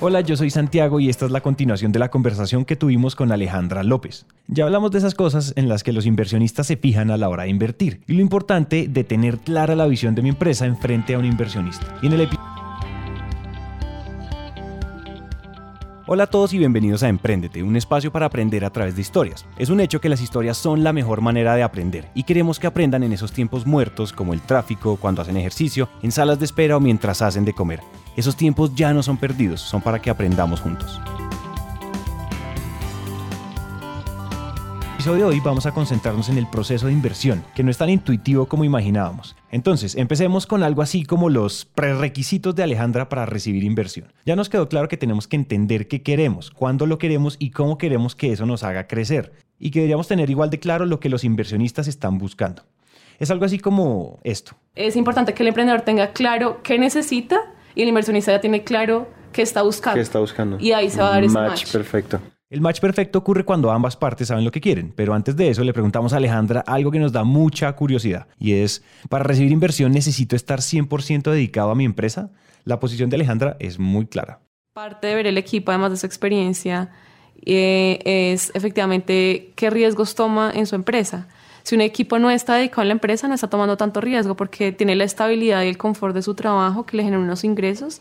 Hola, yo soy Santiago y esta es la continuación de la conversación que tuvimos con Alejandra López. Ya hablamos de esas cosas en las que los inversionistas se fijan a la hora de invertir y lo importante de tener clara la visión de mi empresa en frente a un inversionista. En el Hola a todos y bienvenidos a Emprendete, un espacio para aprender a través de historias. Es un hecho que las historias son la mejor manera de aprender y queremos que aprendan en esos tiempos muertos como el tráfico, cuando hacen ejercicio, en salas de espera o mientras hacen de comer. Esos tiempos ya no son perdidos, son para que aprendamos juntos. De hoy vamos a concentrarnos en el proceso de inversión, que no es tan intuitivo como imaginábamos. Entonces, empecemos con algo así como los prerequisitos de Alejandra para recibir inversión. Ya nos quedó claro que tenemos que entender qué queremos, cuándo lo queremos y cómo queremos que eso nos haga crecer. Y que deberíamos tener igual de claro lo que los inversionistas están buscando. Es algo así como esto. Es importante que el emprendedor tenga claro qué necesita y el inversionista ya tiene claro qué está buscando. ¿Qué está buscando? Y ahí se va a dar ese match. perfecto. El match perfecto ocurre cuando ambas partes saben lo que quieren, pero antes de eso le preguntamos a Alejandra algo que nos da mucha curiosidad y es, ¿para recibir inversión necesito estar 100% dedicado a mi empresa? La posición de Alejandra es muy clara. Parte de ver el equipo, además de su experiencia, eh, es efectivamente qué riesgos toma en su empresa. Si un equipo no está dedicado a la empresa, no está tomando tanto riesgo porque tiene la estabilidad y el confort de su trabajo que le generan unos ingresos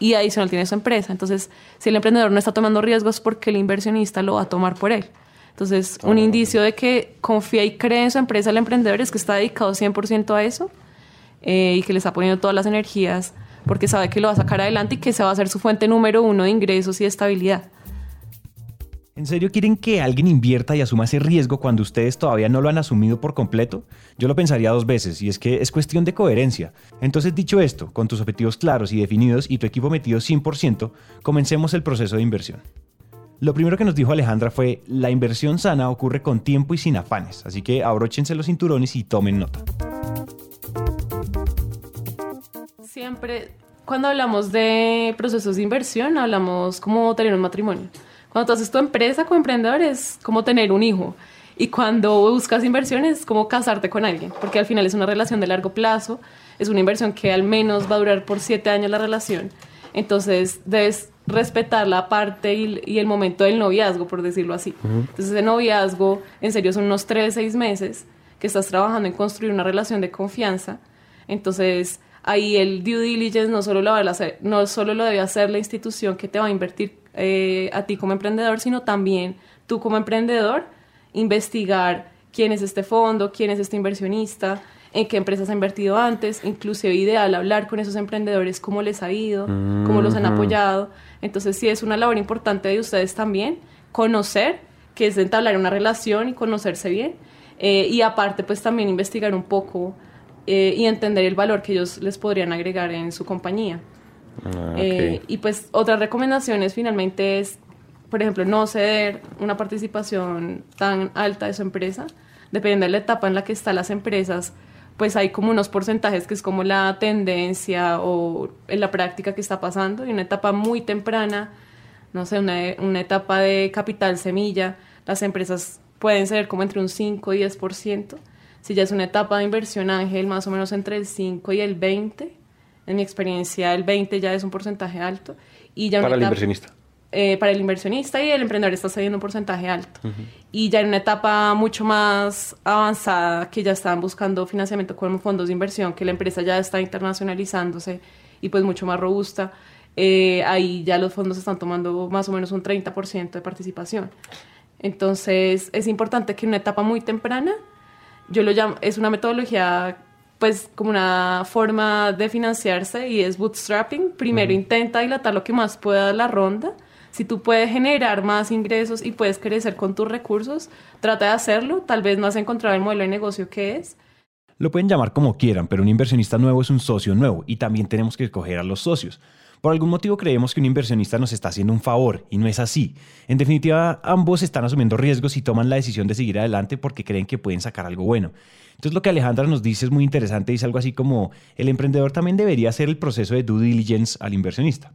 y adicional tiene su empresa. Entonces, si el emprendedor no está tomando riesgos, porque el inversionista lo va a tomar por él. Entonces, un ah, indicio de que confía y cree en su empresa el emprendedor es que está dedicado 100% a eso eh, y que le está poniendo todas las energías porque sabe que lo va a sacar adelante y que se va a hacer su fuente número uno de ingresos y de estabilidad. ¿En serio quieren que alguien invierta y asuma ese riesgo cuando ustedes todavía no lo han asumido por completo? Yo lo pensaría dos veces y es que es cuestión de coherencia. Entonces dicho esto, con tus objetivos claros y definidos y tu equipo metido 100%, comencemos el proceso de inversión. Lo primero que nos dijo Alejandra fue, la inversión sana ocurre con tiempo y sin afanes, así que abróchense los cinturones y tomen nota. Siempre, cuando hablamos de procesos de inversión, hablamos como tener un matrimonio. Cuando tú haces tu empresa como emprendedor es como tener un hijo. Y cuando buscas inversiones es como casarte con alguien, porque al final es una relación de largo plazo, es una inversión que al menos va a durar por siete años la relación. Entonces debes respetar la parte y, el momento del noviazgo, por decirlo así. Entonces el noviazgo, en serio, son unos tres, seis meses que estás trabajando en construir una relación de confianza. Entonces ahí el due diligence no solo lo, hacer, no solo lo debe hacer la institución que te va a invertir eh, a ti como emprendedor, sino también tú como emprendedor, investigar quién es este fondo, quién es este inversionista, en qué empresas ha invertido antes, inclusive ideal hablar con esos emprendedores, cómo les ha ido, cómo los han apoyado. Entonces sí es una labor importante de ustedes también, conocer, que es entablar una relación y conocerse bien. Eh, y aparte pues también investigar un poco eh, y entender el valor que ellos les podrían agregar en su compañía. Ah, eh, y pues otras recomendaciones finalmente es, por ejemplo, no ceder una participación tan alta de su empresa. Depende de la etapa en la que están las empresas, pues hay como unos porcentajes que es como la tendencia o en la práctica que está pasando. Y una etapa muy temprana, no sé, una, una etapa de capital semilla, las empresas pueden ser como entre un 5 y 10%. Si ya es una etapa de inversión ángel, más o menos entre el 5 y el 20, en mi experiencia, el 20 ya es un porcentaje alto. Y ya para el inversionista. Eh, para el inversionista y el emprendedor está saliendo un porcentaje alto. Y ya en una etapa mucho más avanzada, que ya están buscando financiamiento con fondos de inversión, que la empresa ya está internacionalizándose y pues mucho más robusta, eh, ahí ya los fondos están tomando más o menos un 30% de participación. Entonces es importante que en una etapa muy temprana, yo lo llamo, es una metodología pues como una forma de financiarse y es bootstrapping. Primero intenta dilatar lo que más pueda la ronda. Si tú puedes generar más ingresos y puedes crecer con tus recursos, trata de hacerlo. Tal vez no has encontrado el modelo de negocio que es. Lo pueden llamar como quieran, pero un inversionista nuevo es un socio nuevo y también tenemos que escoger a los socios. Por algún motivo creemos que un inversionista nos está haciendo un favor y no es así. En definitiva, ambos están asumiendo riesgos y toman la decisión de seguir adelante porque creen que pueden sacar algo bueno. Entonces lo que Alejandra nos dice es muy interesante, dice algo así como, el emprendedor también debería hacer el proceso de due diligence al inversionista.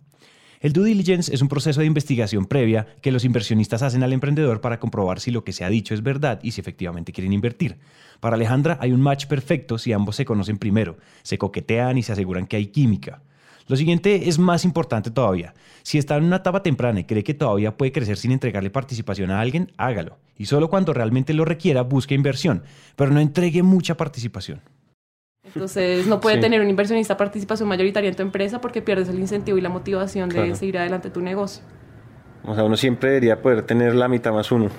El due diligence es un proceso de investigación previa que los inversionistas hacen al emprendedor para comprobar si lo que se ha dicho es verdad y si efectivamente quieren invertir. Para Alejandra hay un match perfecto si ambos se conocen primero, se coquetean y se aseguran que hay química. Lo siguiente es más importante todavía. Si está en una etapa temprana y cree que todavía puede crecer sin entregarle participación a alguien, hágalo. Y solo cuando realmente lo requiera, busque inversión, pero no entregue mucha participación. Entonces no puede tener un inversionista participación mayoritaria en tu empresa porque pierdes el incentivo y la motivación de seguir adelante tu negocio. O sea, uno siempre debería poder tener la mitad más uno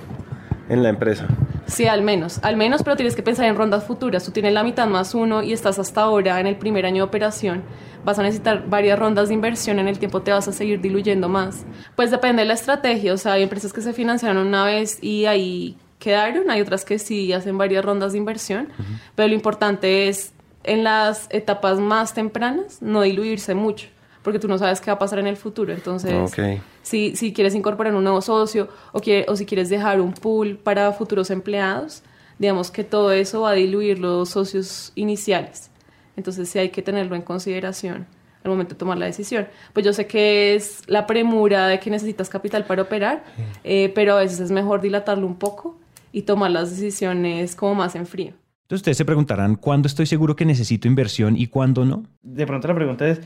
en la empresa. Sí, al menos, al menos, pero tienes que pensar en rondas futuras. Tú tienes la mitad más uno y estás hasta ahora en el primer año de operación. Vas a necesitar varias rondas de inversión, en el tiempo te vas a seguir diluyendo más. Pues depende de la estrategia, o sea, hay empresas que se financiaron una vez y ahí quedaron, hay otras que sí hacen varias rondas de inversión, pero lo importante es en las etapas más tempranas no diluirse mucho porque tú no sabes qué va a pasar en el futuro. Entonces, si, si quieres incorporar un nuevo socio o, quiere, o si quieres dejar un pool para futuros empleados, digamos que todo eso va a diluir los socios iniciales. Entonces, sí hay que tenerlo en consideración al momento de tomar la decisión. Pues yo sé que es la premura de que necesitas capital para operar, eh, pero a veces es mejor dilatarlo un poco y tomar las decisiones como más en frío. Entonces ustedes se preguntarán, ¿cuándo estoy seguro que necesito inversión y cuándo no? De pronto la pregunta es,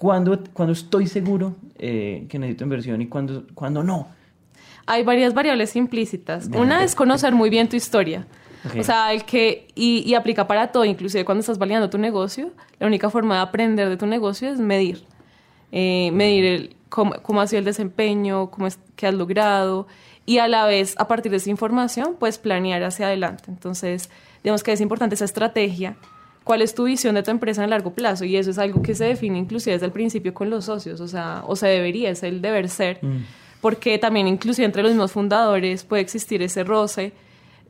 ¿Cuándo, estoy seguro eh, que necesito inversión y cuándo, cuándo no? Hay varias variables implícitas. Una es conocer muy bien tu historia. O sea, el que, y, aplica para todo, inclusive cuando estás validando tu negocio, la única forma de aprender de tu negocio es medir. Eh, medir el, cómo, ha sido el desempeño, cómo es, qué has logrado, y a la vez, a partir de esa información, puedes planear hacia adelante. Entonces, digamos que es importante esa estrategia cuál es tu visión de tu empresa en el largo plazo y eso es algo que se define inclusive desde el principio con los socios, o sea, o se debería, es el deber ser, mm. porque también inclusive entre los mismos fundadores puede existir ese roce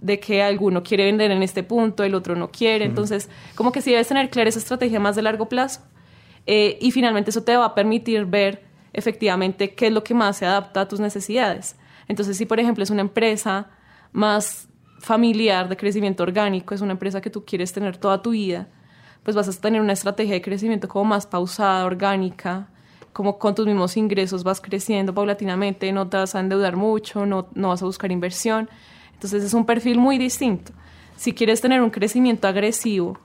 de que alguno quiere vender en este punto, el otro no quiere, mm. entonces como que sí debes tener clara esa estrategia más de largo plazo eh, y finalmente eso te va a permitir ver efectivamente qué es lo que más se adapta a tus necesidades. Entonces, si por ejemplo es una empresa más familiar de crecimiento orgánico, es una empresa que tú quieres tener toda tu vida, pues vas a tener una estrategia de crecimiento como más pausada, orgánica, como con tus mismos ingresos vas creciendo paulatinamente, no te vas a endeudar mucho, no, no vas a buscar inversión. Entonces es un perfil muy distinto. Si quieres tener un crecimiento agresivo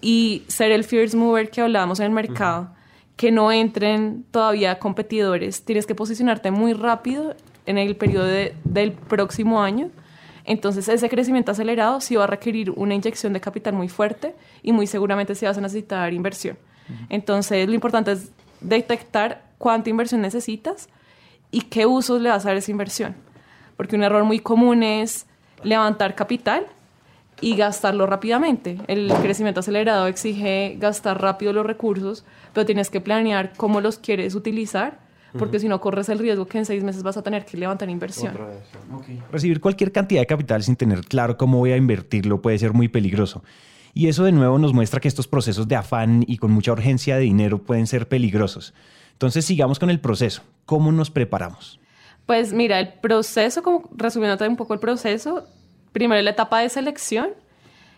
y ser el first mover que hablábamos en el mercado, que no entren todavía competidores, tienes que posicionarte muy rápido en el periodo del próximo año entonces, ese crecimiento acelerado sí va a requerir una inyección de capital muy fuerte y muy seguramente sí vas a necesitar inversión. Entonces, lo importante es detectar cuánta inversión necesitas y qué usos le vas a dar esa inversión. Porque un error muy común es levantar capital y gastarlo rápidamente. El crecimiento acelerado exige gastar rápido los recursos, pero tienes que planear cómo los quieres utilizar porque si no corres el riesgo que en seis meses vas a tener que levantar inversión. Recibir cualquier cantidad de capital sin tener claro cómo voy a invertirlo puede ser muy peligroso. Y eso de nuevo nos muestra que estos procesos de afán y con mucha urgencia de dinero pueden ser peligrosos. Entonces sigamos con el proceso. ¿Cómo nos preparamos? Pues mira, el proceso, como resumiéndote un poco el proceso, primero la etapa de selección,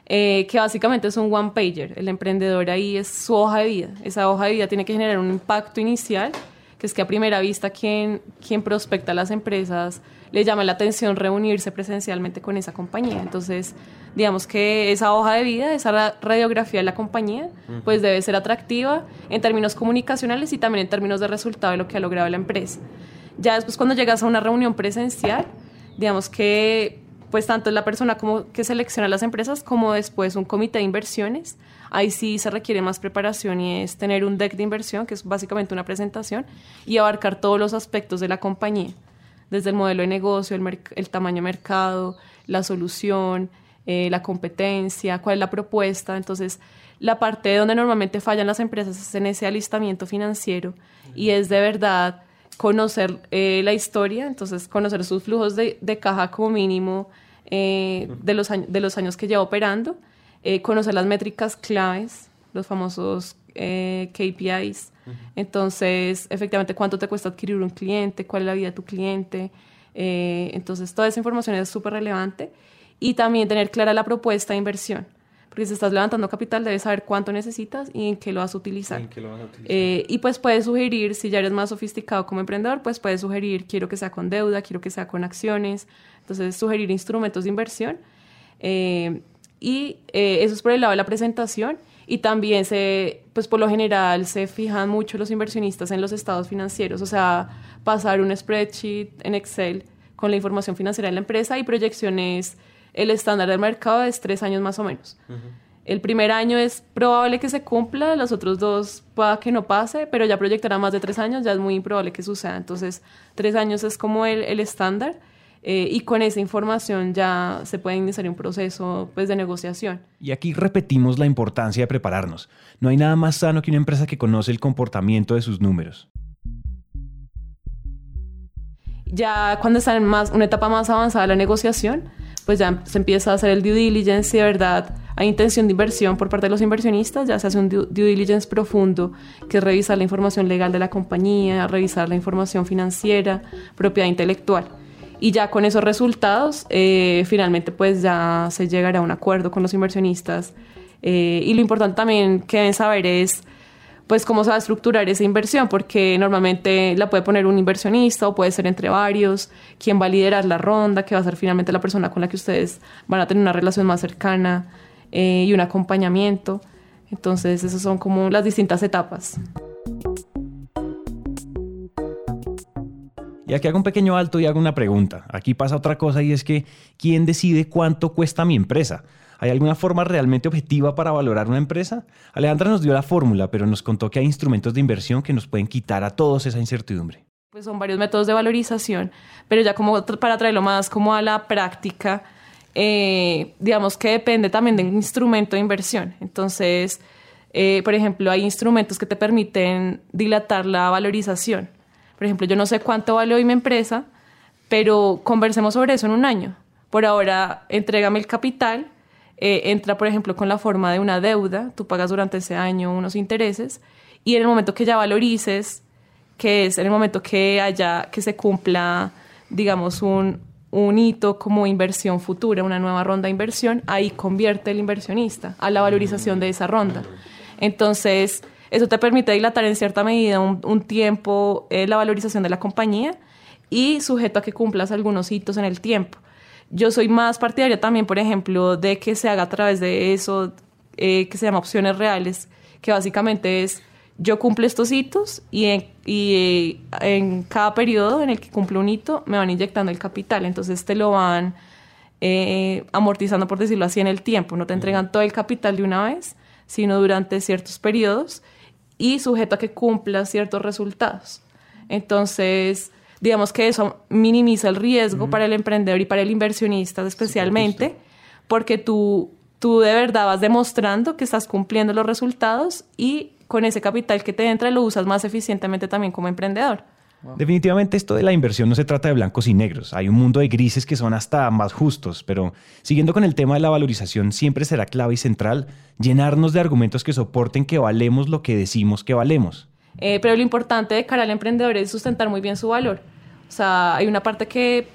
eh, que básicamente es un one pager. El emprendedor ahí es su hoja de vida. Esa hoja de vida tiene que generar un impacto inicial que es que a primera vista quien, quien prospecta a las empresas le llama la atención reunirse presencialmente con esa compañía. Entonces, digamos que esa hoja de vida, esa radiografía de la compañía, pues debe ser atractiva en términos comunicacionales y también en términos de resultado de lo que ha logrado la empresa. Ya después cuando llegas a una reunión presencial, digamos que pues tanto la persona como que selecciona las empresas como después un comité de inversiones Ahí sí se requiere más preparación y es tener un deck de inversión, que es básicamente una presentación, y abarcar todos los aspectos de la compañía, desde el modelo de negocio, el, tamaño de mercado, la solución, eh, la competencia, cuál es la propuesta. Entonces, la parte donde normalmente fallan las empresas es en ese alistamiento financiero y es de verdad conocer eh, la historia, entonces conocer sus flujos de, caja como mínimo eh, de, los de los años que lleva operando eh, conocer las métricas claves, los famosos eh, KPIs. Entonces, efectivamente, cuánto te cuesta adquirir un cliente, cuál es la vida de tu cliente. Eh, entonces, toda esa información es súper relevante. Y también tener clara la propuesta de inversión. Porque si estás levantando capital, debes saber cuánto necesitas y en qué lo vas a utilizar. y pues puedes sugerir, si ya eres más sofisticado como emprendedor, pues puedes sugerir, quiero que sea con deuda, quiero que sea con acciones. Entonces, sugerir instrumentos de inversión. Y eh, eso es por el lado de la presentación. y también se, pues por lo general se fijan mucho los inversionistas en los estados financieros, o sea, pasar un spreadsheet en Excel con la información financiera de la empresa y proyecciones, el estándar del mercado es tres años más o menos. El primer año es probable que se cumpla, los otros dos pueda que no pase, pero ya proyectará más de tres años, ya es muy improbable que suceda. Entonces, tres años es como el, el estándar eh, y con esa información ya se puede iniciar un proceso pues, de negociación. Y aquí repetimos la importancia de prepararnos. No hay nada más sano que una empresa que conoce el comportamiento de sus números. Ya cuando está en más, una etapa más avanzada de la negociación, pues ya se empieza a hacer el due diligence y de verdad hay intención de inversión por parte de los inversionistas, ya se hace un due, diligence profundo, que es revisar la información legal de la compañía, revisar la información financiera, propiedad intelectual. Y ya con esos resultados, eh, finalmente pues ya se llegará a un acuerdo con los inversionistas. Eh, y lo importante también que deben saber es pues cómo se va a estructurar esa inversión, porque normalmente la puede poner un inversionista o puede ser entre varios, quién va a liderar la ronda, que va a ser finalmente la persona con la que ustedes van a tener una relación más cercana eh, y un acompañamiento. Entonces, esas son como las distintas etapas. Y aquí hago un pequeño alto y hago una pregunta. Aquí pasa otra cosa y es que, ¿quién decide cuánto cuesta mi empresa? ¿Hay alguna forma realmente objetiva para valorar una empresa? Alejandra nos dio la fórmula, pero nos contó que hay instrumentos de inversión que nos pueden quitar a todos esa incertidumbre. Pues son varios métodos de valorización, pero ya como para traerlo más como a la práctica, eh, digamos que depende también del instrumento de inversión. Entonces, eh, por ejemplo, hay instrumentos que te permiten dilatar la valorización. Por ejemplo, yo no sé cuánto vale hoy mi empresa, pero conversemos sobre eso en un año. Por ahora, entrégame el capital eh, entra, por ejemplo, con la forma de una deuda, tú pagas durante ese año unos intereses y en el momento que ya valorices, que es en el momento que haya, que se cumpla, digamos, un, un hito como inversión futura, una nueva ronda de inversión, ahí convierte el inversionista a la valorización de esa ronda. Entonces, eso te permite dilatar en cierta medida un, tiempo eh, la valorización de la compañía y sujeto a que cumplas algunos hitos en el tiempo. Yo soy más partidaria también, por ejemplo, de que se haga a través de eso eh, que se llama opciones reales, que básicamente es yo cumplo estos hitos y, en, y eh, en cada periodo en el que cumplo un hito me van inyectando el capital, entonces te lo van eh, amortizando, por decirlo así, en el tiempo, no te entregan todo el capital de una vez, sino durante ciertos periodos y sujeto a que cumplas ciertos resultados. Entonces, digamos que eso minimiza el riesgo para el emprendedor y para el inversionista especialmente, porque tú, tú de verdad vas demostrando que estás cumpliendo los resultados y con ese capital que te entra lo usas más eficientemente también como emprendedor. Definitivamente esto de la inversión no se trata de blancos y negros, hay un mundo de grises que son hasta más justos, pero siguiendo con el tema de la valorización, siempre será clave y central llenarnos de argumentos que soporten que valemos lo que decimos que valemos. Eh, pero lo importante de cara al emprendedor es sustentar muy bien su valor. O sea, hay una parte que,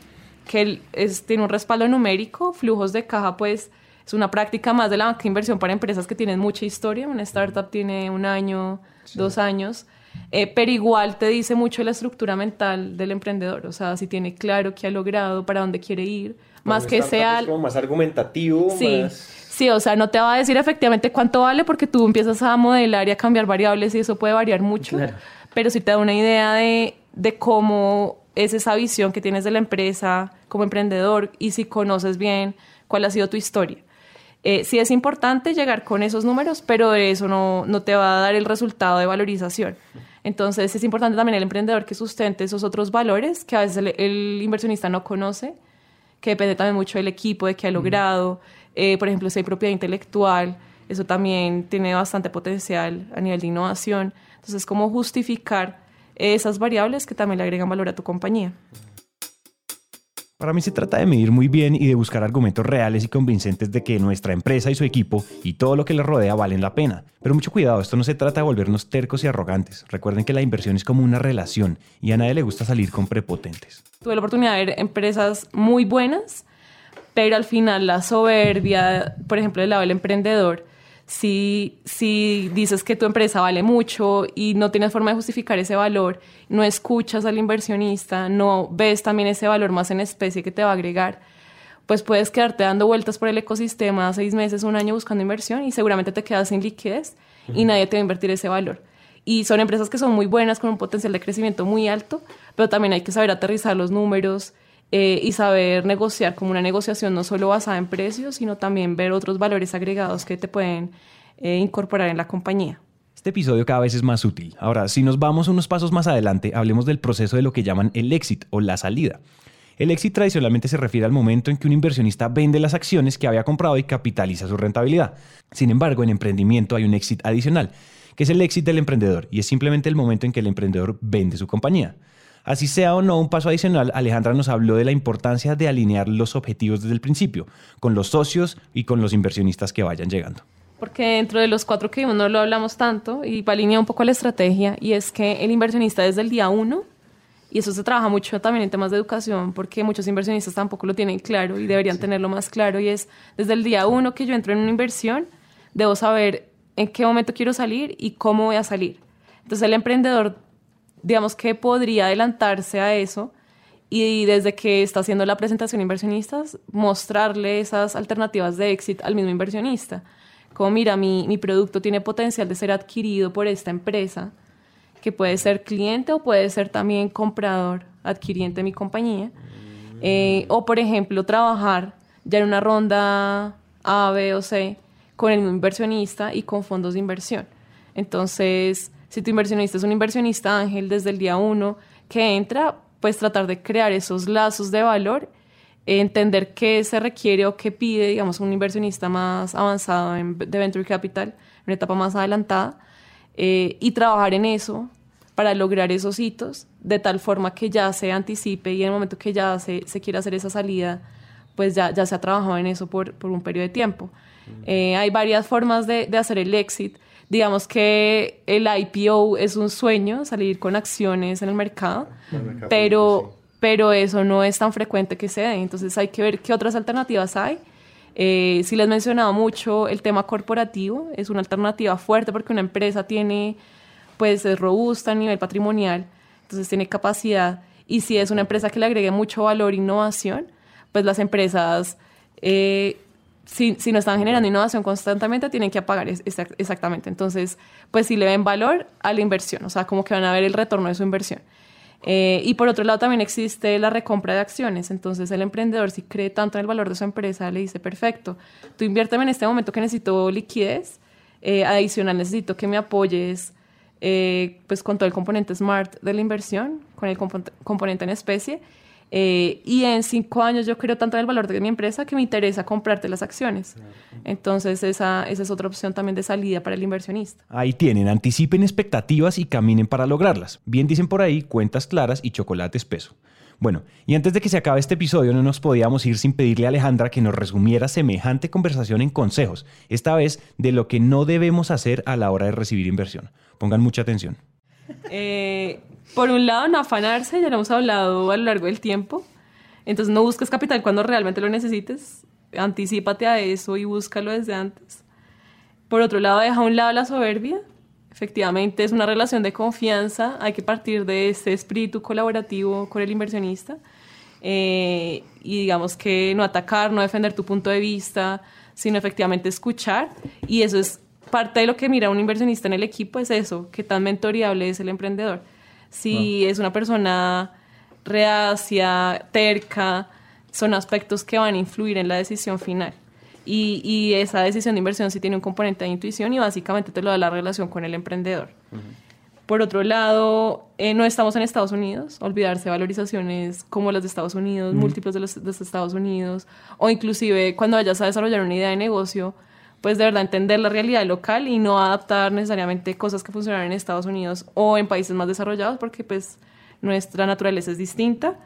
que es, tiene un respaldo numérico, flujos de caja, pues es una práctica más de la banca de inversión para empresas que tienen mucha historia. Una startup tiene un año, dos años. Eh, pero igual te dice mucho la estructura mental del emprendedor, o sea, si tiene claro qué ha logrado, para dónde quiere ir, más que sea... Es como más argumentativo, sí. Sí, o sea, no te va a decir efectivamente cuánto vale porque tú empiezas a modelar y a cambiar variables y eso puede variar mucho, pero sí te da una idea de, de cómo es esa visión que tienes de la empresa como emprendedor y si conoces bien cuál ha sido tu historia. Eh, sí es importante llegar con esos números, pero eso no, no, te va a dar el resultado de valorización. Entonces es importante también el emprendedor que sustente esos otros valores que a veces el, inversionista no conoce, que depende también mucho del equipo, de qué ha logrado. Eh, por ejemplo, si hay propiedad intelectual, eso también tiene bastante potencial a nivel de innovación. Entonces, ¿cómo justificar esas variables que también le agregan valor a tu compañía? Para mí se trata de medir muy bien y de buscar argumentos reales y convincentes de que nuestra empresa y su equipo y todo lo que les rodea valen la pena. Pero mucho cuidado, esto no se trata de volvernos tercos y arrogantes. Recuerden que la inversión es como una relación y a nadie le gusta salir con prepotentes. Tuve la oportunidad de ver empresas muy buenas, pero al final la soberbia, por ejemplo, del lado del emprendedor, si, si dices que tu empresa vale mucho y no tienes forma de justificar ese valor, no escuchas al inversionista, no ves también ese valor más en especie que te va a agregar, pues puedes quedarte dando vueltas por el ecosistema seis meses, un año buscando inversión y seguramente te quedas sin liquidez y nadie te va a invertir ese valor. Y son empresas que son muy buenas, con un potencial de crecimiento muy alto, pero también hay que saber aterrizar los números eh, y saber negociar como una negociación no solo basada en precios, sino también ver otros valores agregados que te pueden eh, incorporar en la compañía. Este episodio cada vez es más útil. Ahora, si nos vamos unos pasos más adelante, hablemos del proceso de lo que llaman el exit o la salida. El exit tradicionalmente se refiere al momento en que un inversionista vende las acciones que había comprado y capitaliza su rentabilidad. Sin embargo, en emprendimiento hay un exit adicional, que es el exit del emprendedor, y es simplemente el momento en que el emprendedor vende su compañía. Así sea o no un paso adicional, Alejandra nos habló de la importancia de alinear los objetivos desde el principio, con los socios y con los inversionistas que vayan llegando porque dentro de los cuatro que vimos no lo hablamos tanto y va alinear un poco la estrategia y es que el inversionista desde el día uno, y eso se trabaja mucho también en temas de educación porque muchos inversionistas tampoco lo tienen claro y deberían tenerlo más claro y es desde el día uno que yo entro en una inversión, debo saber en qué momento quiero salir y cómo voy a salir. Entonces el emprendedor, digamos que podría adelantarse a eso y desde que está haciendo la presentación inversionistas, mostrarle esas alternativas de éxito al mismo inversionista como mira, mi, mi producto tiene potencial de ser adquirido por esta empresa, que puede ser cliente o puede ser también comprador, adquiriente de mi compañía. Eh, o, por ejemplo, trabajar ya en una ronda A, B o C con el inversionista y con fondos de inversión. Entonces, si tu inversionista es un inversionista ángel desde el día uno que entra, pues tratar de crear esos lazos de valor entender qué se requiere o qué pide, digamos, un inversionista más avanzado en, de Venture Capital, una etapa más adelantada, eh, y trabajar en eso para lograr esos hitos, de tal forma que ya se anticipe y en el momento que ya se, se quiera hacer esa salida, pues ya, ya se ha trabajado en eso por, por un periodo de tiempo. Eh, hay varias formas de, de hacer el exit. Digamos que el IPO es un sueño, salir con acciones en el mercado, pero pero eso no es tan frecuente que se dé. Entonces hay que ver qué otras alternativas hay. Eh, si les mencionaba mucho el tema corporativo, es una alternativa fuerte porque una empresa tiene, pues es robusta a nivel patrimonial, entonces tiene capacidad. Y si es una empresa que le agregue mucho valor e innovación, pues las empresas, eh, si, si, no están generando innovación constantemente, tienen que apagar exactamente. Entonces, pues si le ven valor a la inversión, o sea, como que van a ver el retorno de su inversión. Eh, y por otro lado también existe la recompra de acciones. Entonces el emprendedor si cree tanto en el valor de su empresa, le dice, perfecto, tú inviérteme en este momento que necesito liquidez, eh, adicional necesito que me apoyes eh, pues con todo el componente smart de la inversión, con el componente en especie. Y en cinco años yo creo tanto en el valor de mi empresa que me interesa comprarte las acciones. Entonces esa, esa es otra opción también de salida para el inversionista. Ahí tienen, anticipen expectativas y caminen para lograrlas. Bien dicen por ahí, cuentas claras y chocolate espeso. Bueno, y antes de que se acabe este episodio no nos podíamos ir sin pedirle a Alejandra que nos resumiera semejante conversación en consejos, esta vez de lo que no debemos hacer a la hora de recibir inversión. Pongan mucha atención. Eh, por un lado, no afanarse, ya lo hemos hablado a lo largo del tiempo. Entonces no busques capital cuando realmente lo necesites anticípate a eso y búscalo desde antes. Por otro lado, deja a un lado la soberbia. Efectivamente, es una relación de confianza. Hay que partir de ese espíritu colaborativo con el inversionista. Eh, y digamos que no atacar, no defender tu punto de vista, sino efectivamente escuchar. Y eso es parte de lo que mira un inversionista en el equipo, es eso, qué tan mentoriable es el emprendedor. Si es una persona reacia, terca, son aspectos que van a influir en la decisión final. Y, y, esa decisión de inversión sí tiene un componente de intuición y básicamente te lo da la relación con el emprendedor. Por otro lado, eh, no estamos en Estados Unidos, olvidarse de valorizaciones como las de Estados Unidos, múltiplos de los de Estados Unidos, o inclusive cuando vayas a desarrollar una idea de negocio, pues de verdad entender la realidad local y no adaptar necesariamente cosas que funcionan en Estados Unidos o en países más desarrollados, porque pues nuestra naturaleza es distinta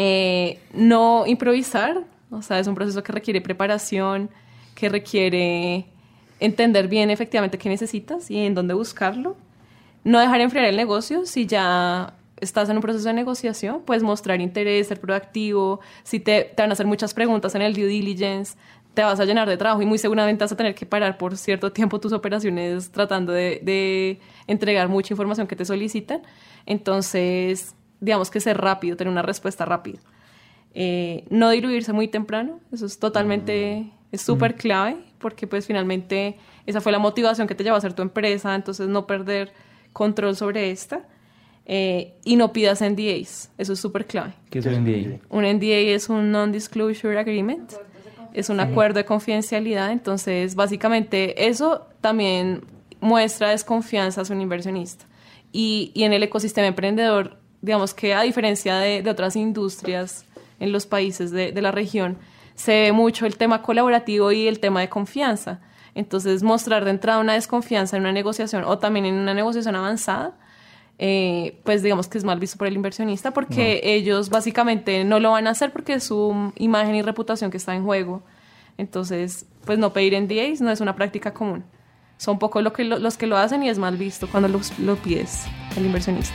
eh, no improvisar, o sea, es un proceso que requiere preparación, que requiere entender bien efectivamente qué necesitas y en dónde buscarlo. No dejar enfriar el negocio si ya estás en un proceso de negociación, puedes mostrar interés, ser proactivo, si te, te, van a hacer muchas preguntas en el due diligence, te vas a llenar de trabajo y muy seguramente vas a tener que parar por cierto tiempo tus operaciones tratando de, de entregar mucha información que te solicitan. Entonces, digamos que ser rápido, tener una respuesta rápida. Eh, no diluirse muy temprano, eso es totalmente, es súper clave, porque pues finalmente esa fue la motivación que te llevó a hacer tu empresa, entonces no perder control sobre esta. Eh, y no pidas NDAs, eso es súper clave. ¿Qué es el NDA? Un NDA es un Non-Disclosure Agreement, es un acuerdo de confidencialidad, entonces básicamente eso también muestra desconfianza hacia un inversionista. Y, y en el ecosistema emprendedor, digamos que a diferencia de, de otras industrias en los países de, de la región, se ve mucho el tema colaborativo y el tema de confianza. Entonces, mostrar de entrada una desconfianza en una negociación o también en una negociación avanzada, eh, pues digamos que es mal visto por el inversionista porque ellos básicamente no lo van a hacer porque es su imagen y reputación que está en juego. Entonces, pues no pedir NDAs no es una práctica común. Son pocos lo que lo- los que lo hacen y es mal visto cuando los- lo pides el inversionista.